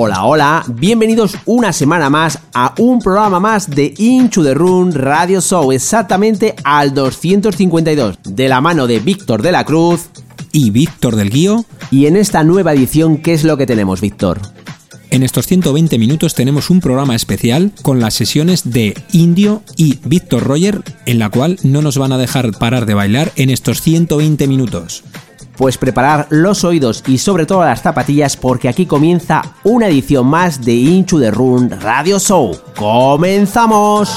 Hola, hola, bienvenidos una semana más a un programa más de Into the Room Radio Show, exactamente al 252, de la mano de Víctor de la Cruz y Víctor del Guío. Y en esta nueva edición, ¿qué es lo que tenemos, Víctor? En estos 120 minutos tenemos un programa especial con las sesiones de Indio y Víctor Roger, en la cual no nos van a dejar parar de bailar en estos 120 minutos. Pues preparar los oídos y sobre todo las zapatillas porque aquí comienza una edición más de Into the Room Radio Show. ¡Comenzamos!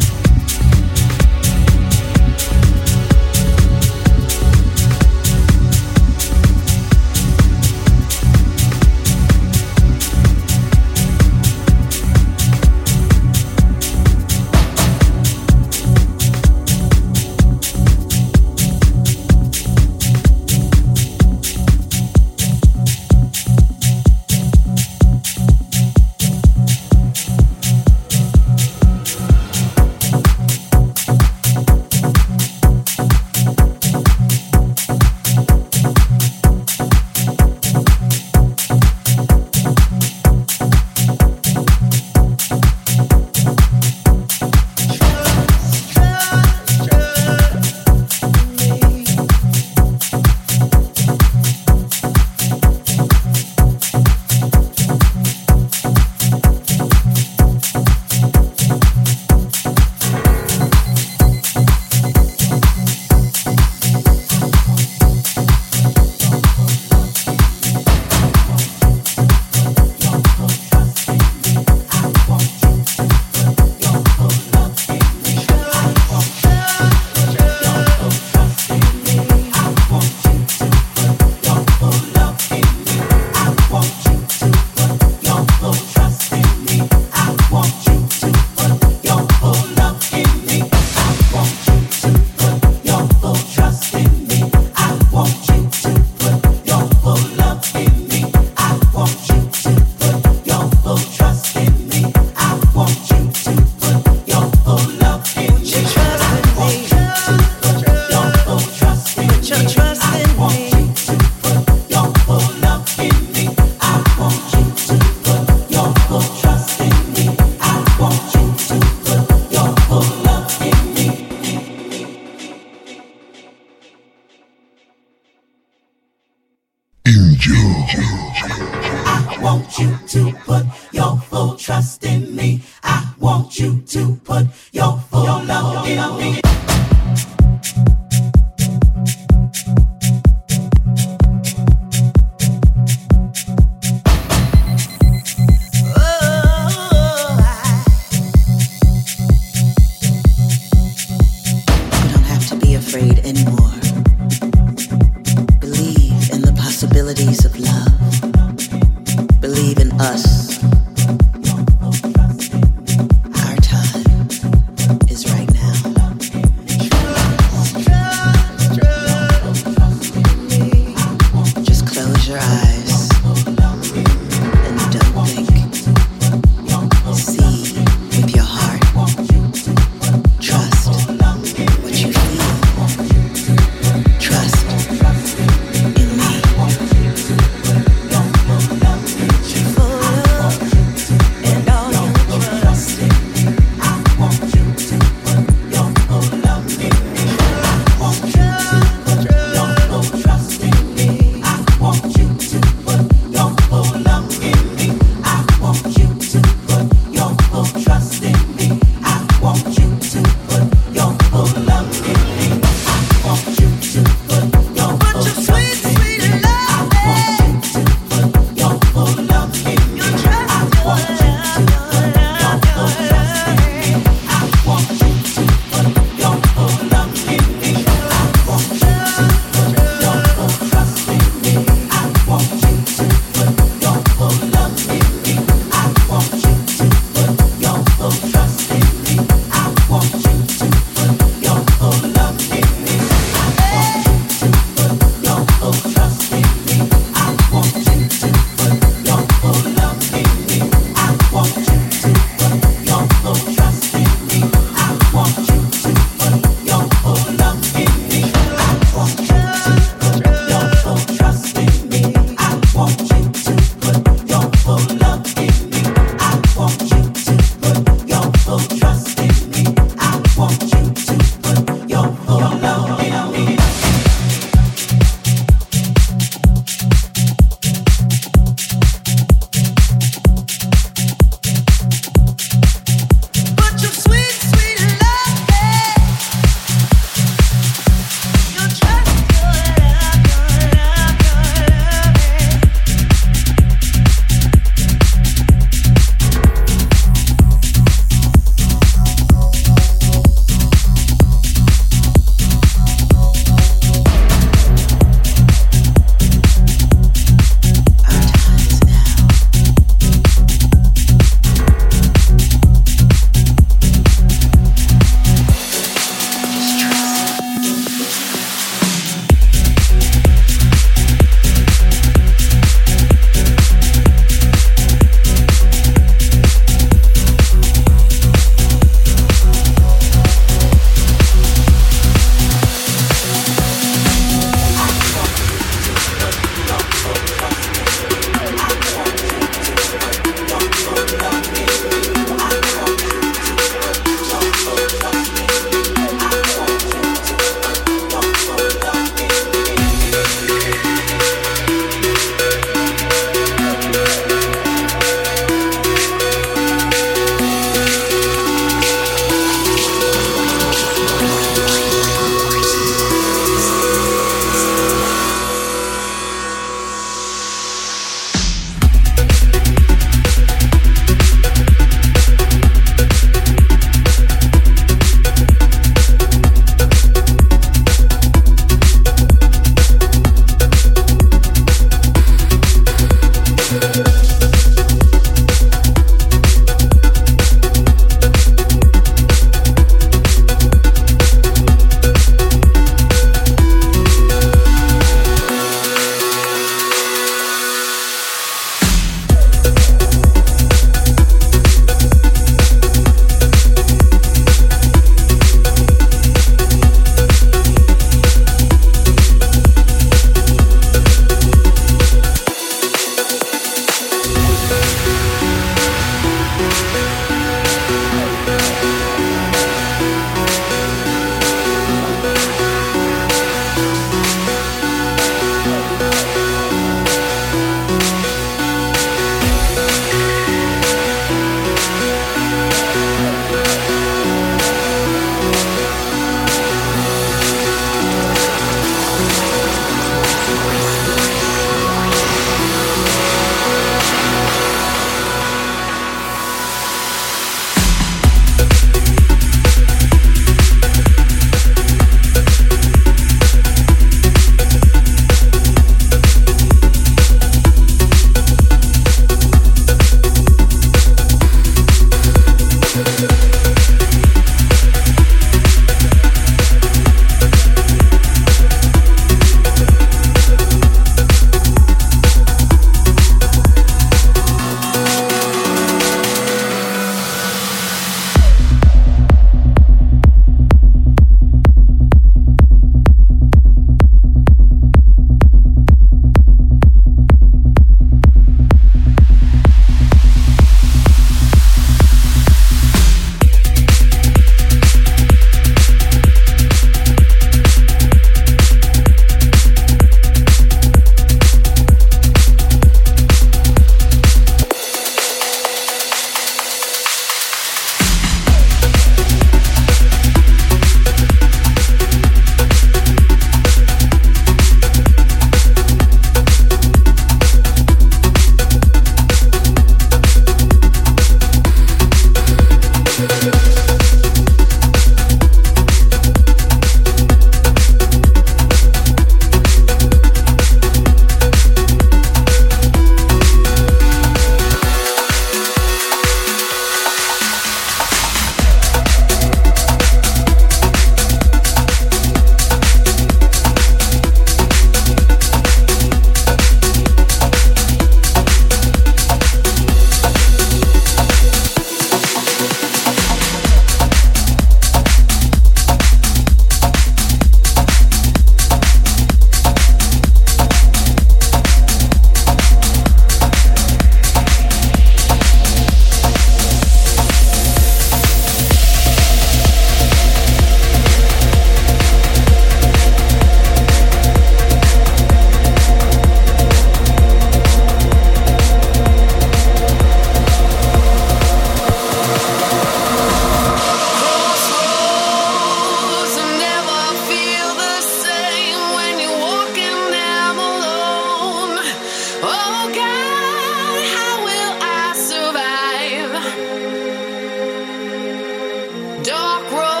rock roll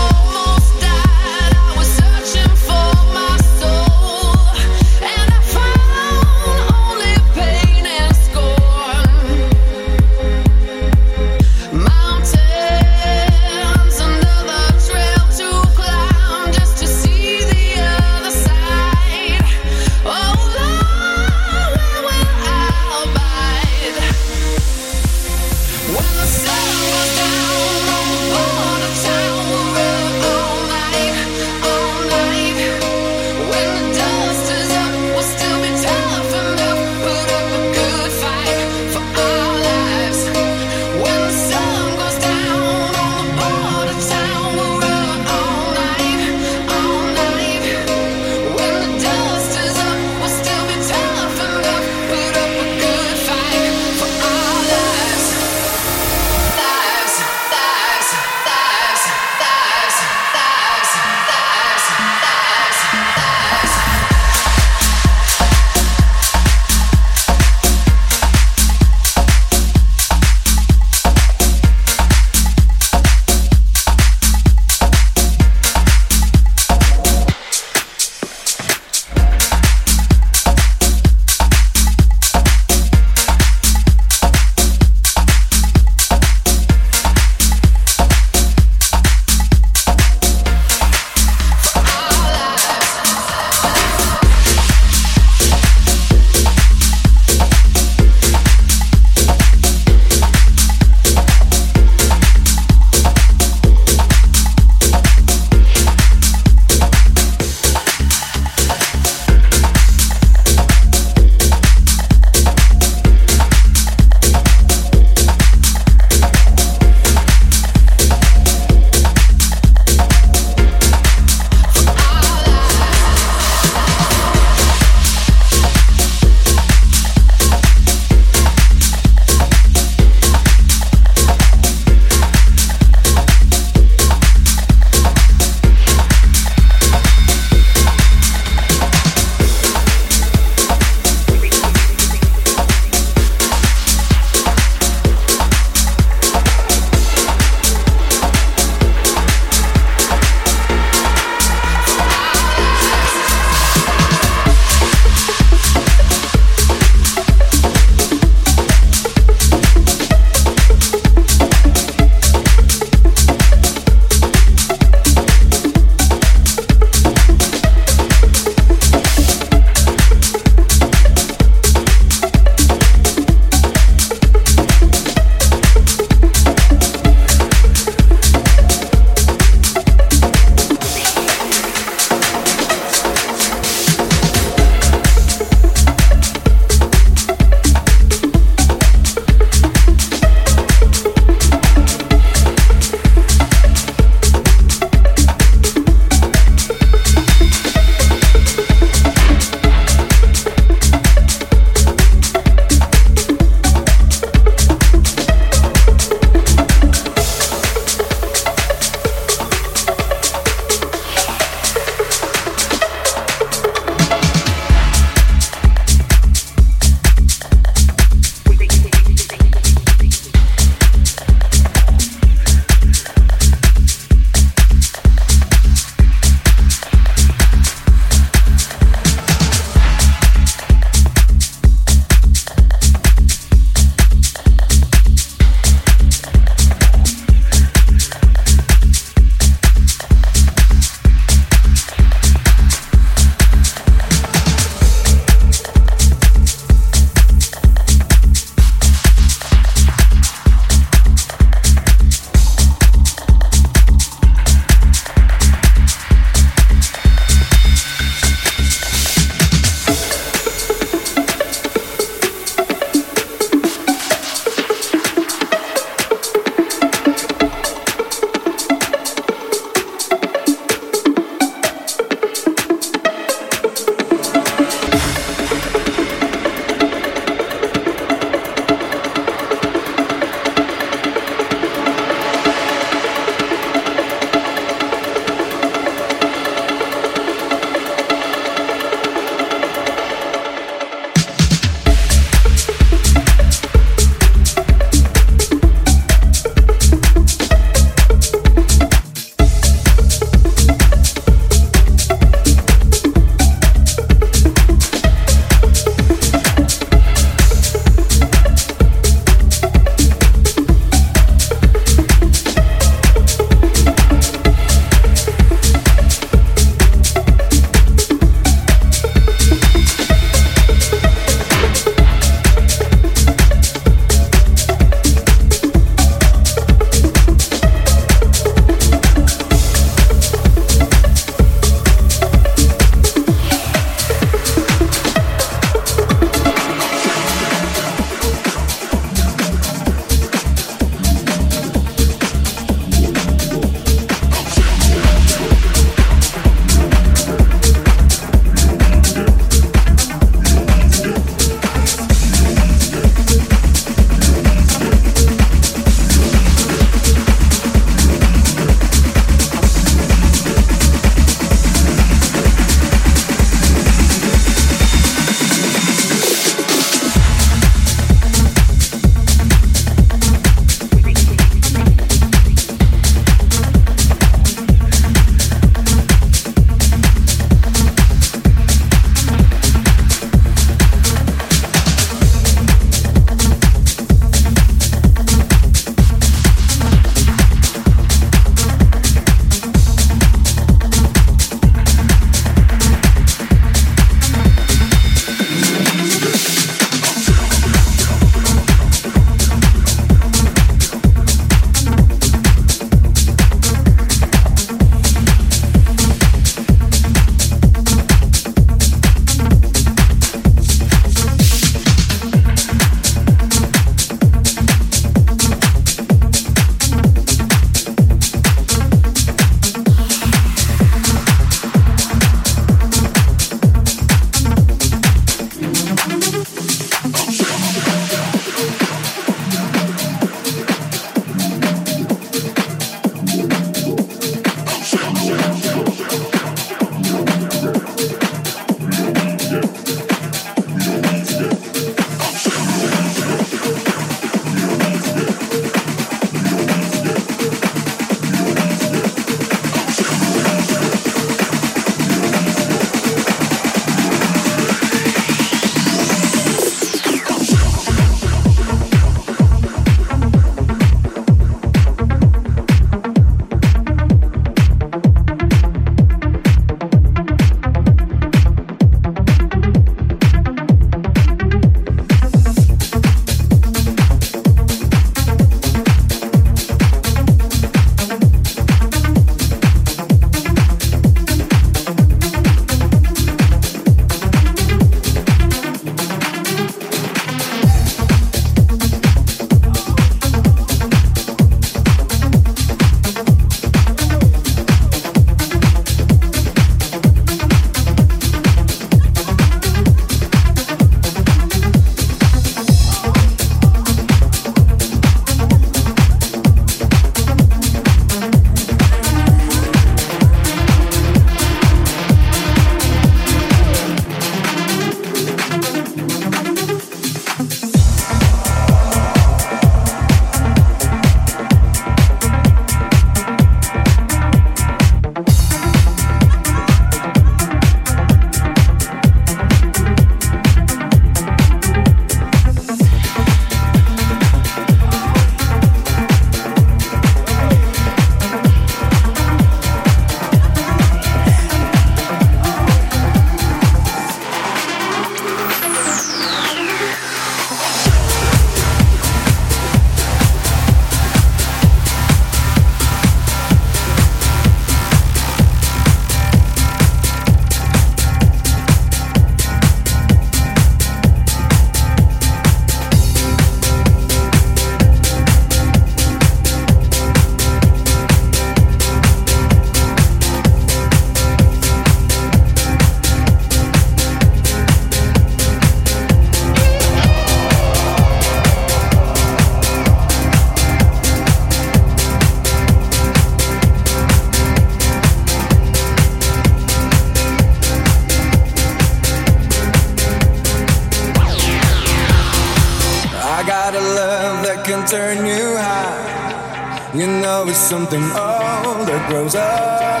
something old that grows up.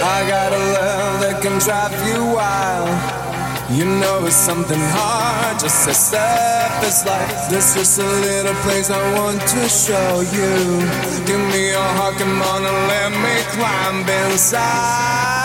I got a love that can drive you wild. You know it's something hard just to surface life. This is a little place I want to show you. Give me your heart, come on and let me climb inside.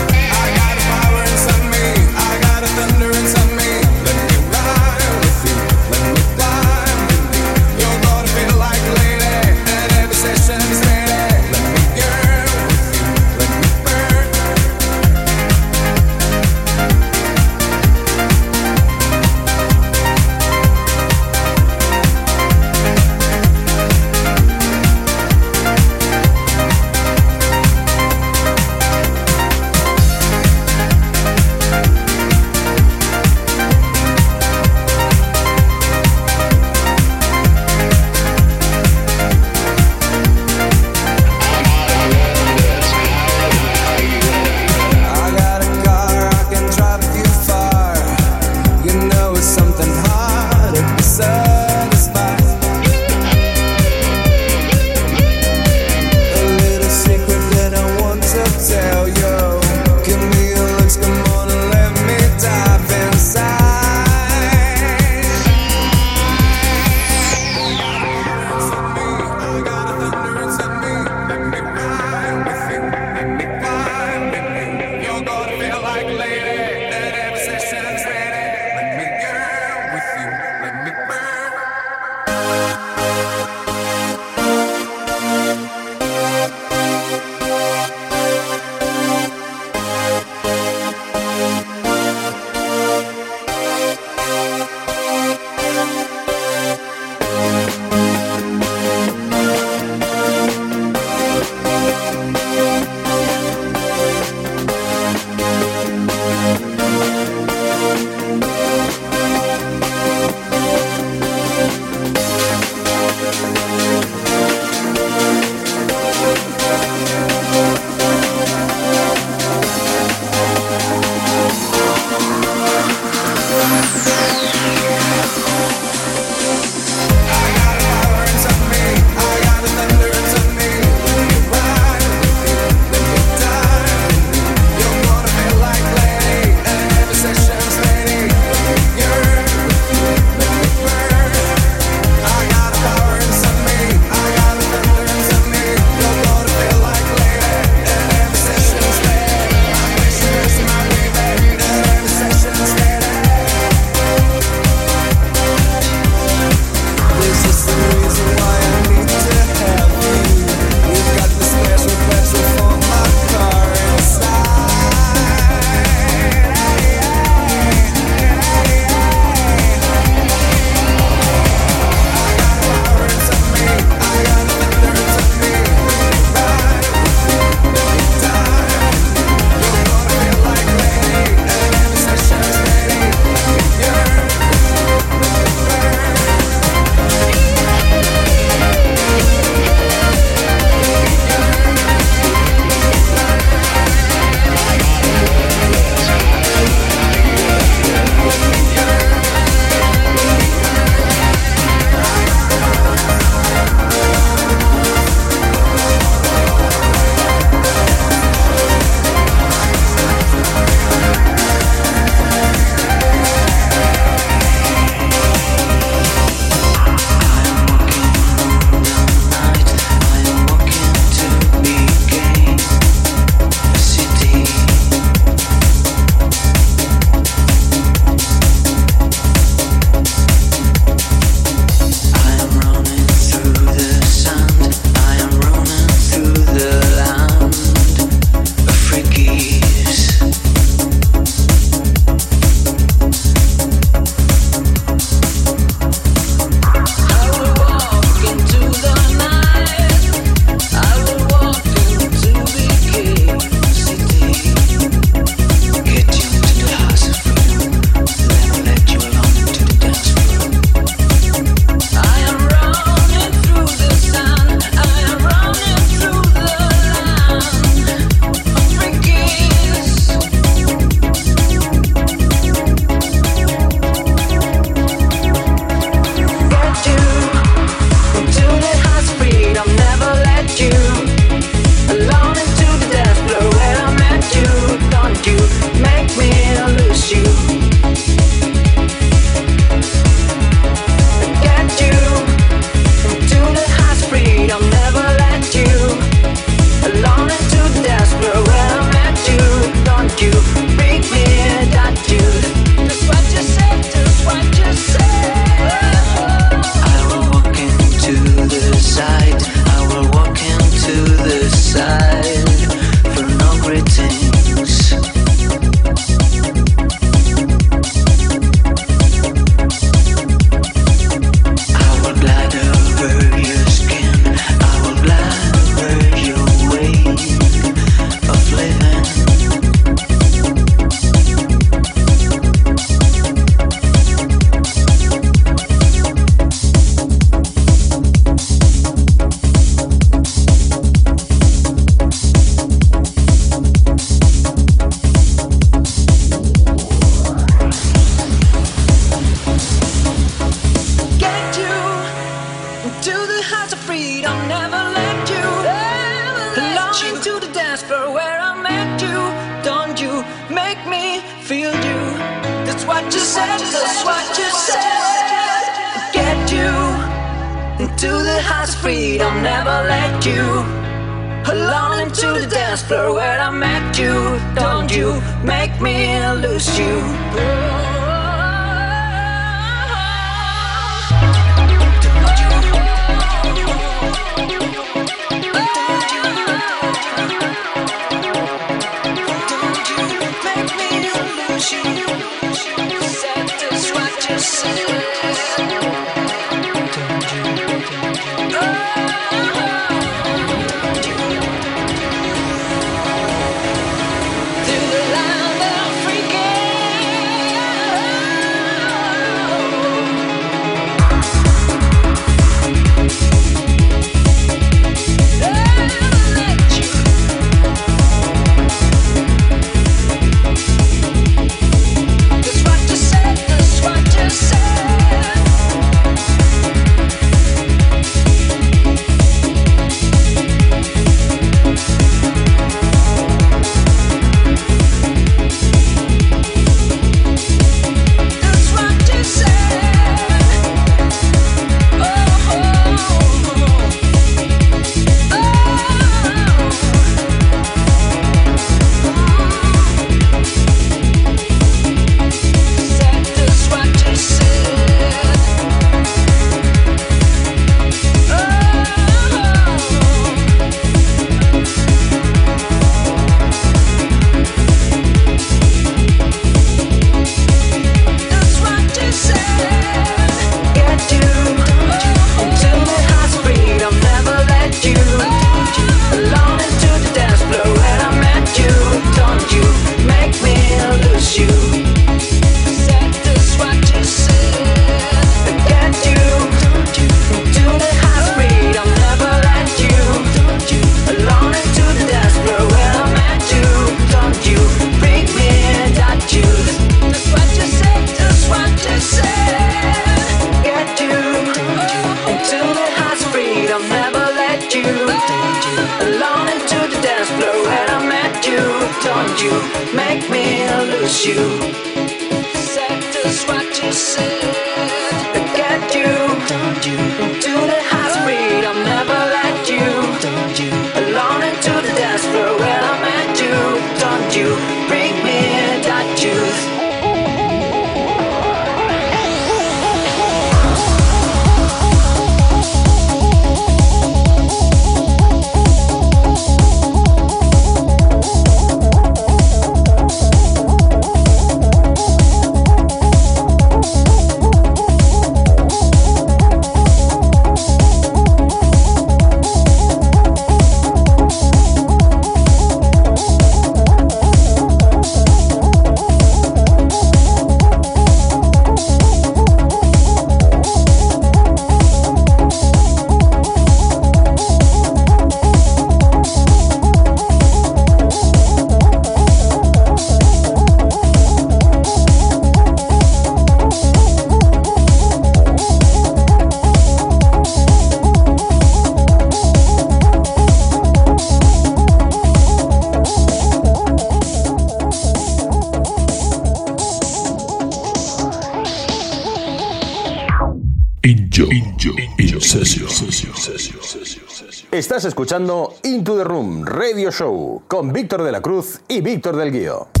Escuchando Into the Room Radio Show con Víctor de la Cruz y Víctor del Guío.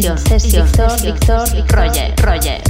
Sesión, sesión, Víctor, Víctor, Roger, Roger.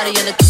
Everybody in the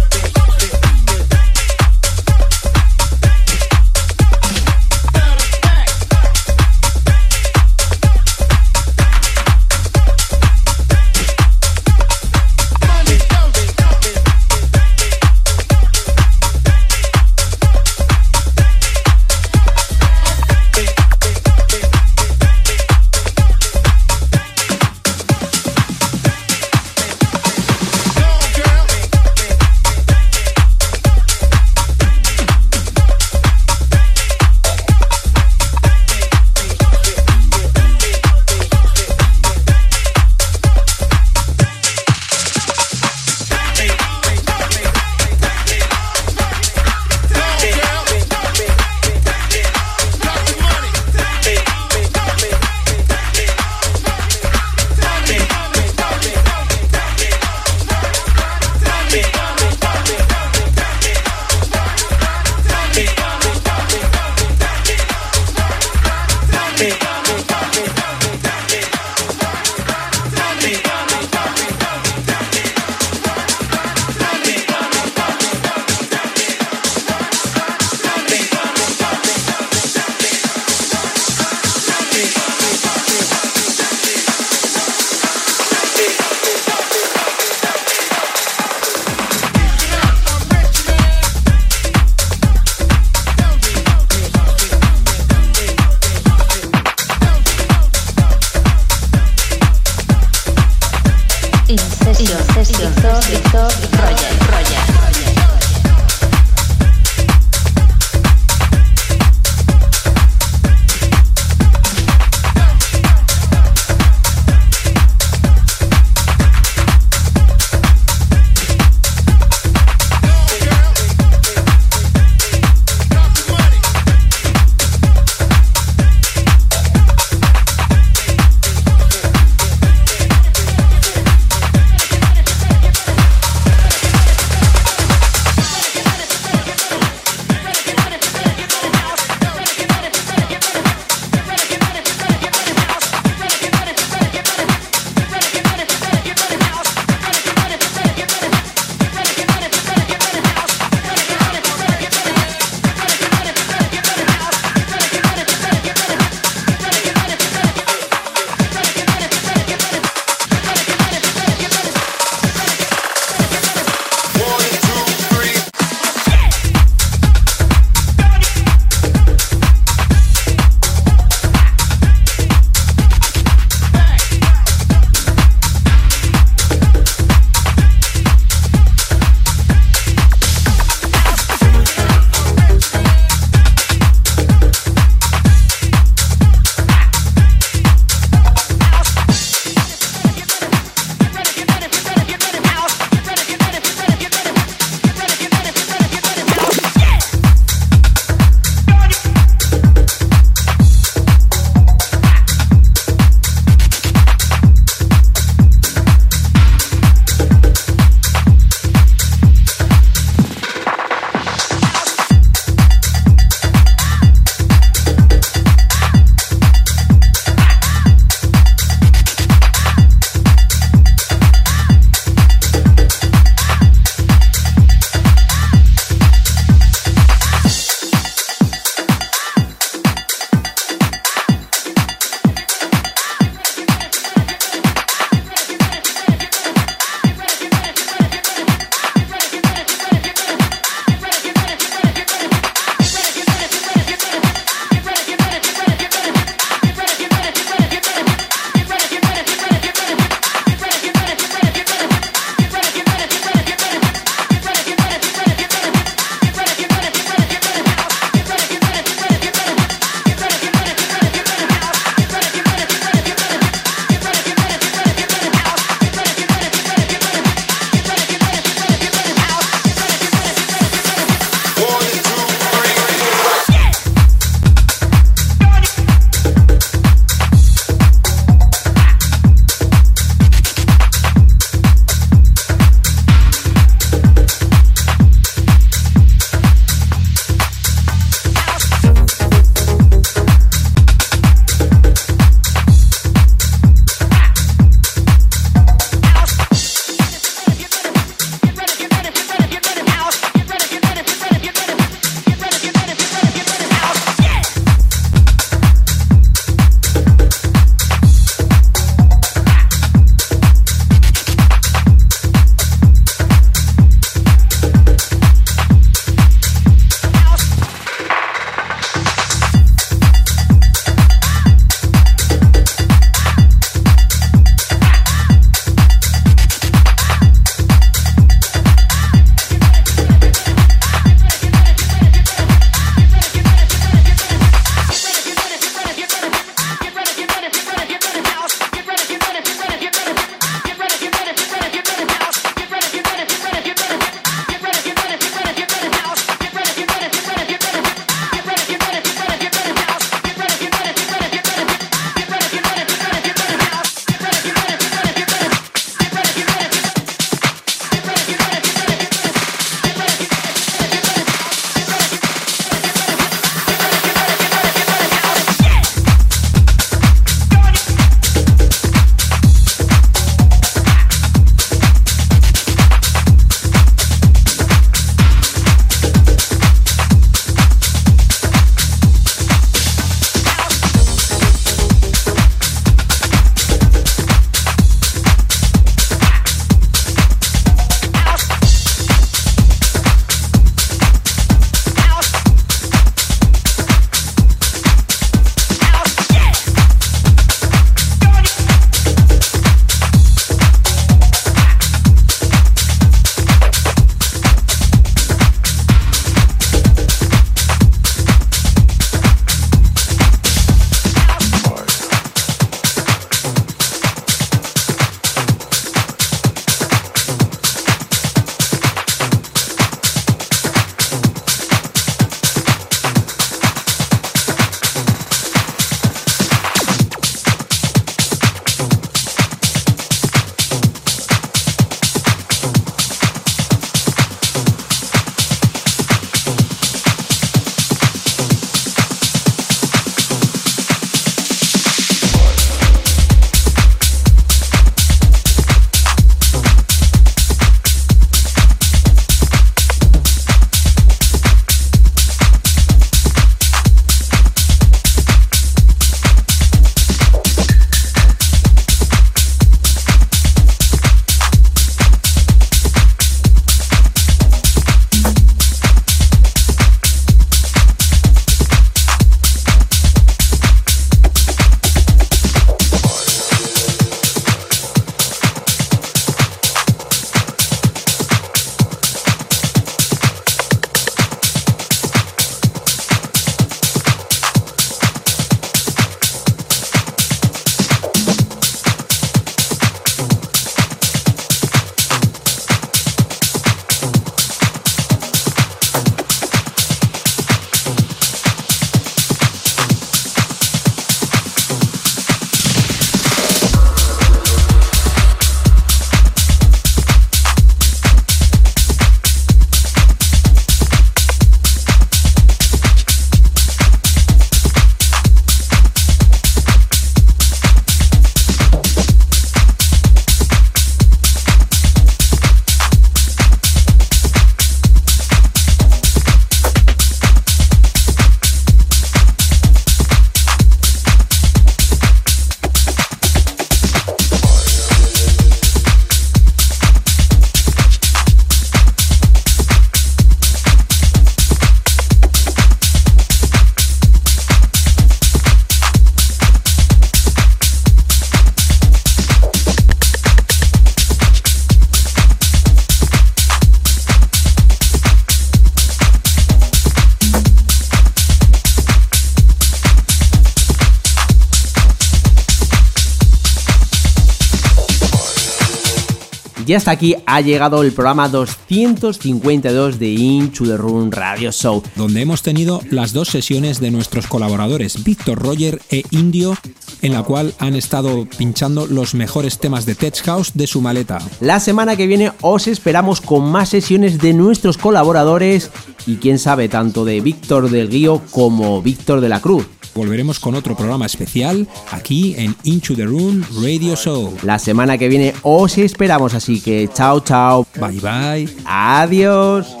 Y hasta aquí ha llegado el programa 252 de Into the Room Radio Show. donde hemos tenido las dos sesiones de nuestros colaboradores, Víctor Roger e Indio, en la cual han estado pinchando los mejores temas de Tech House de su maleta. La semana que viene os esperamos con más sesiones de nuestros colaboradores y quién sabe, tanto de Víctor del Guío como Víctor de la Cruz. Volveremos con otro programa especial aquí en Into the Room Radio Show. La semana que viene os esperamos, así que chao, chao. Bye bye. Adiós.